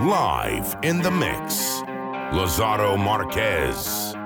Live in the mix, Lazaro Marquez.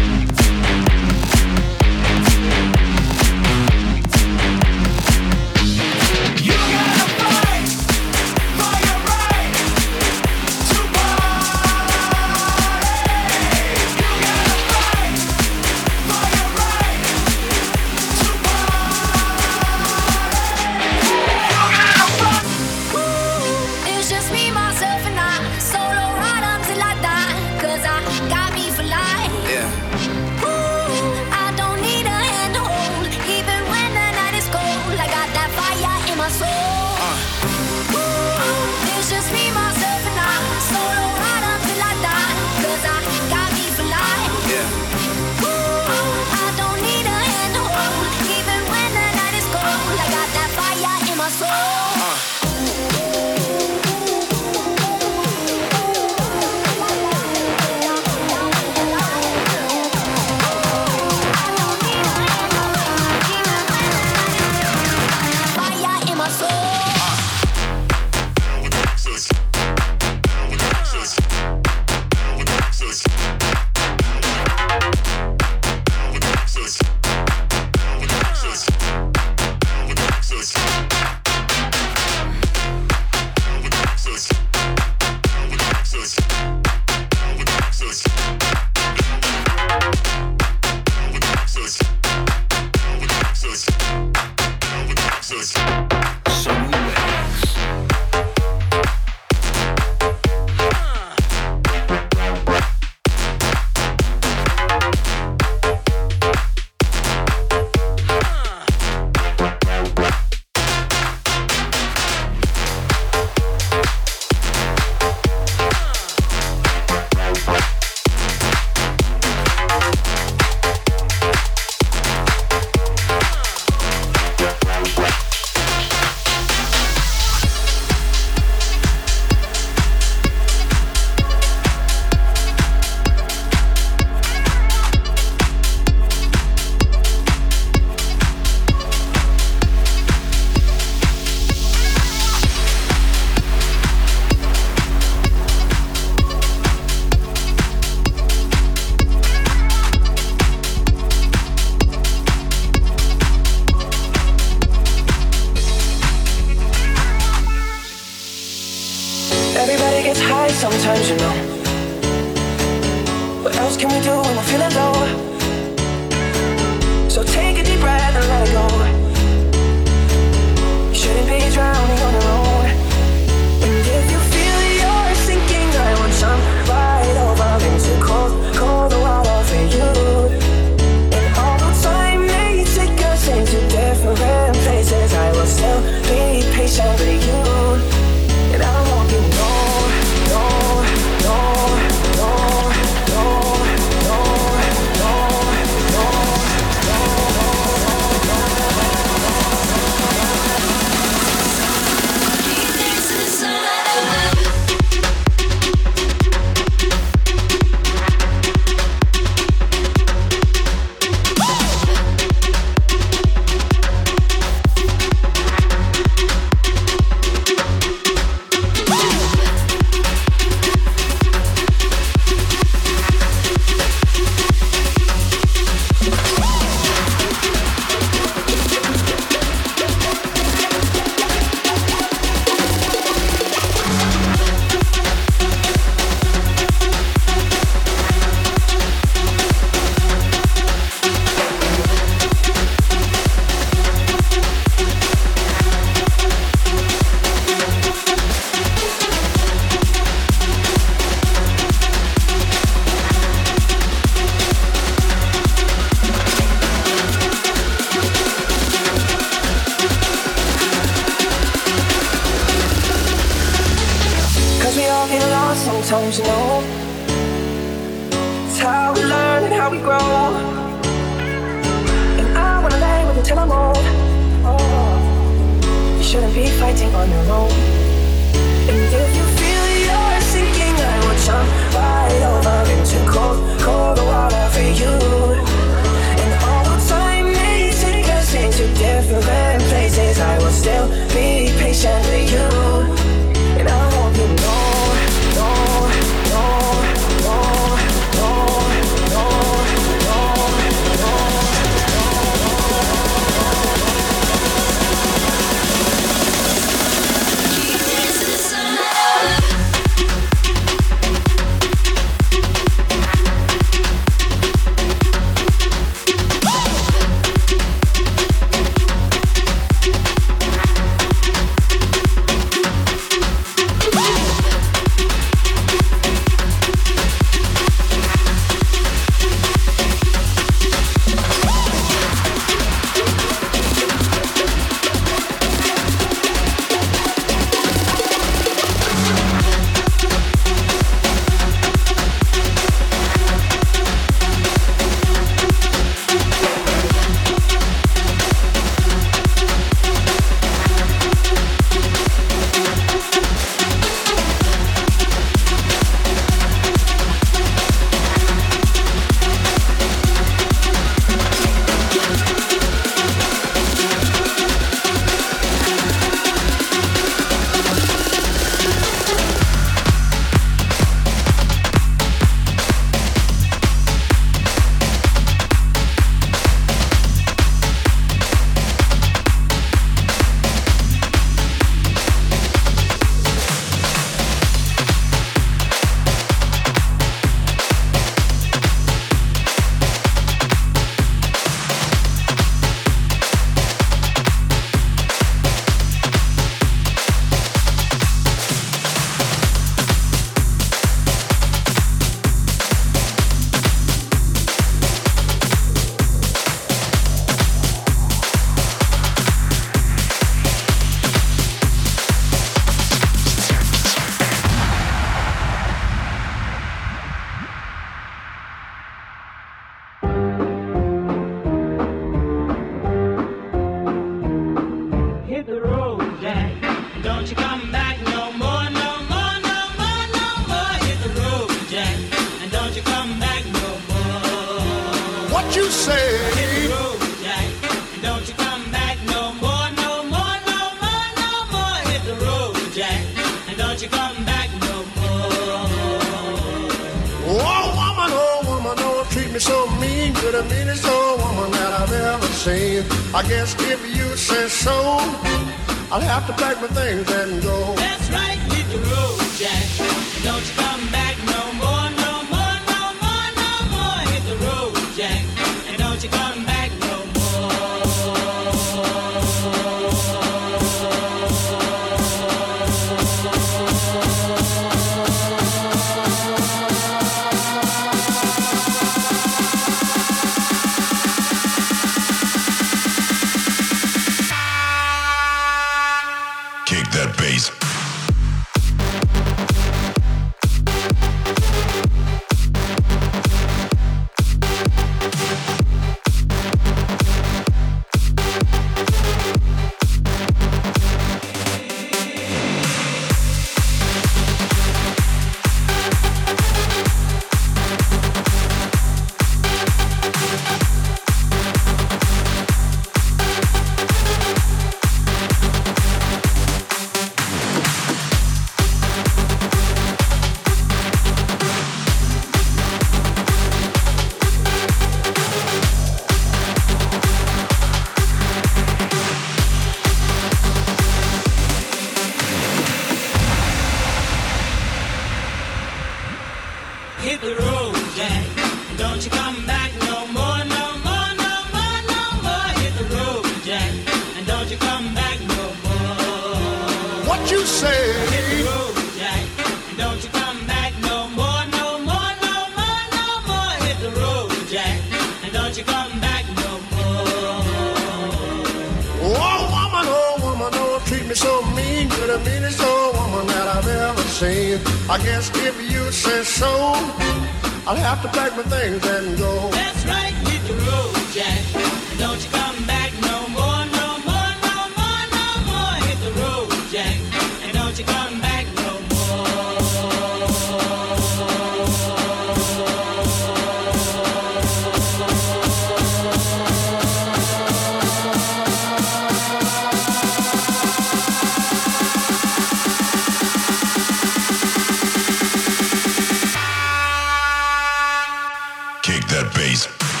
Kick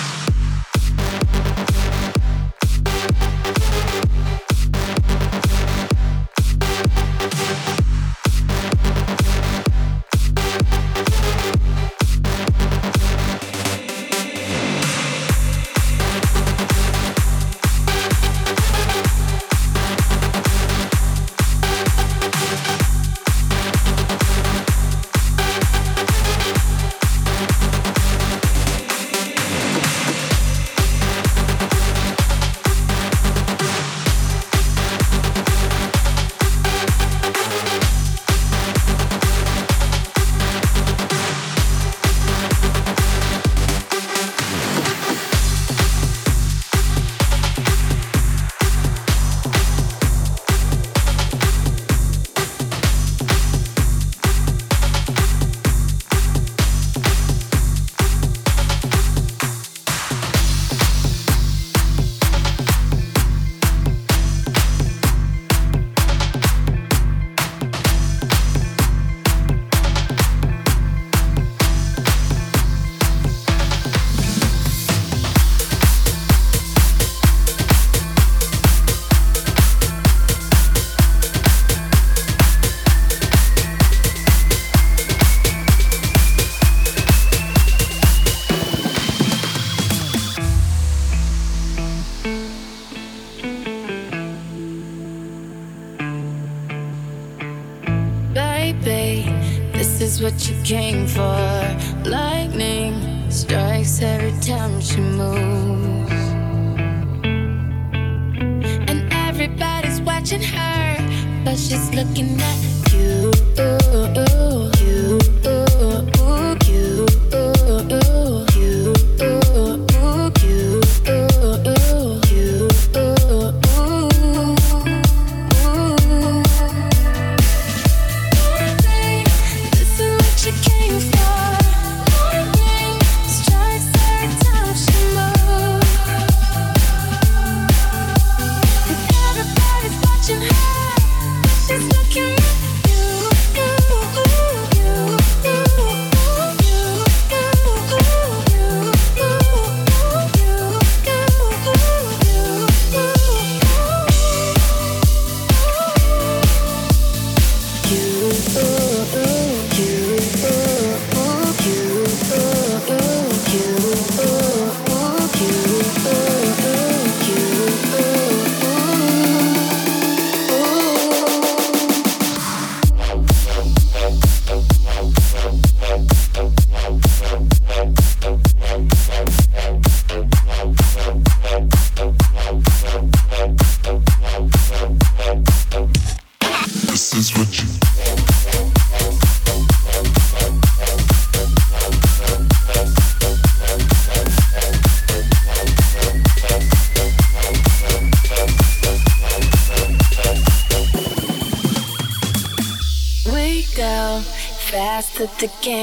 game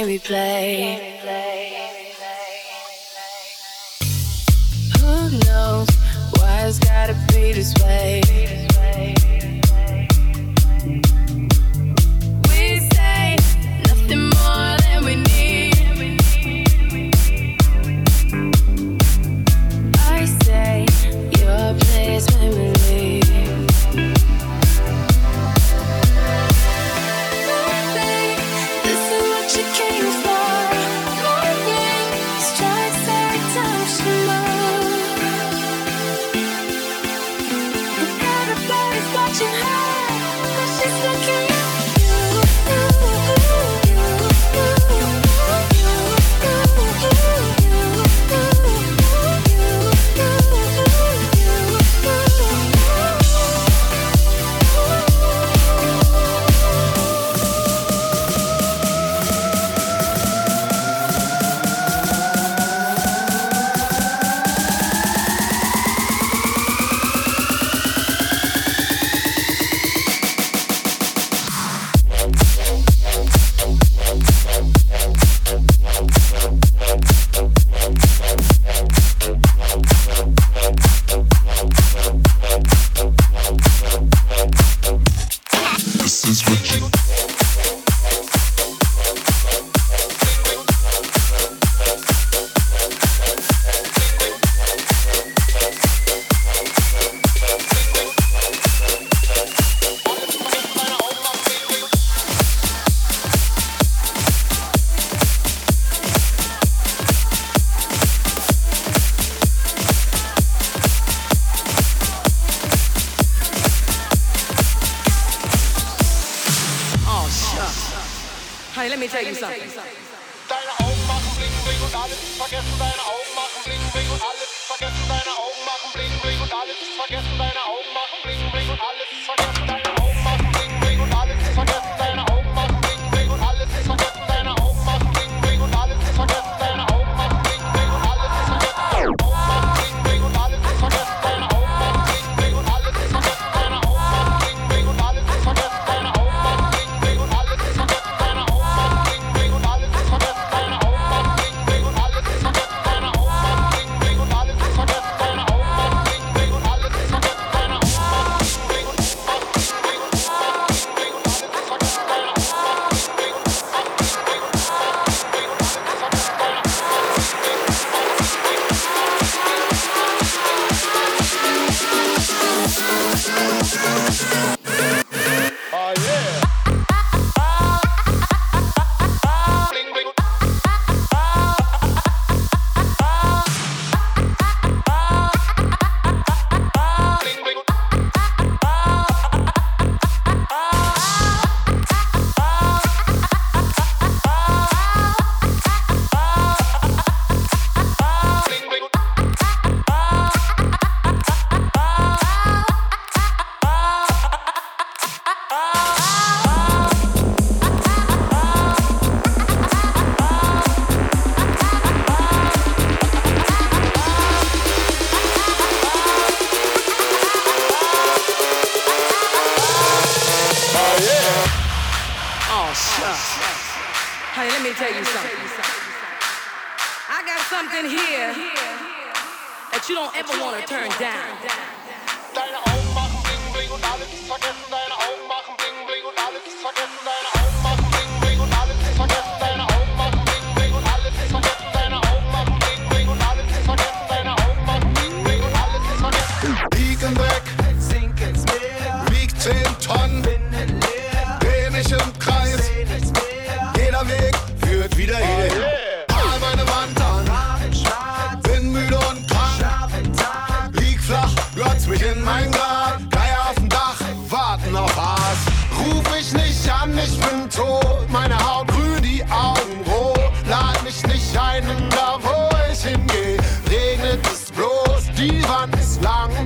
lang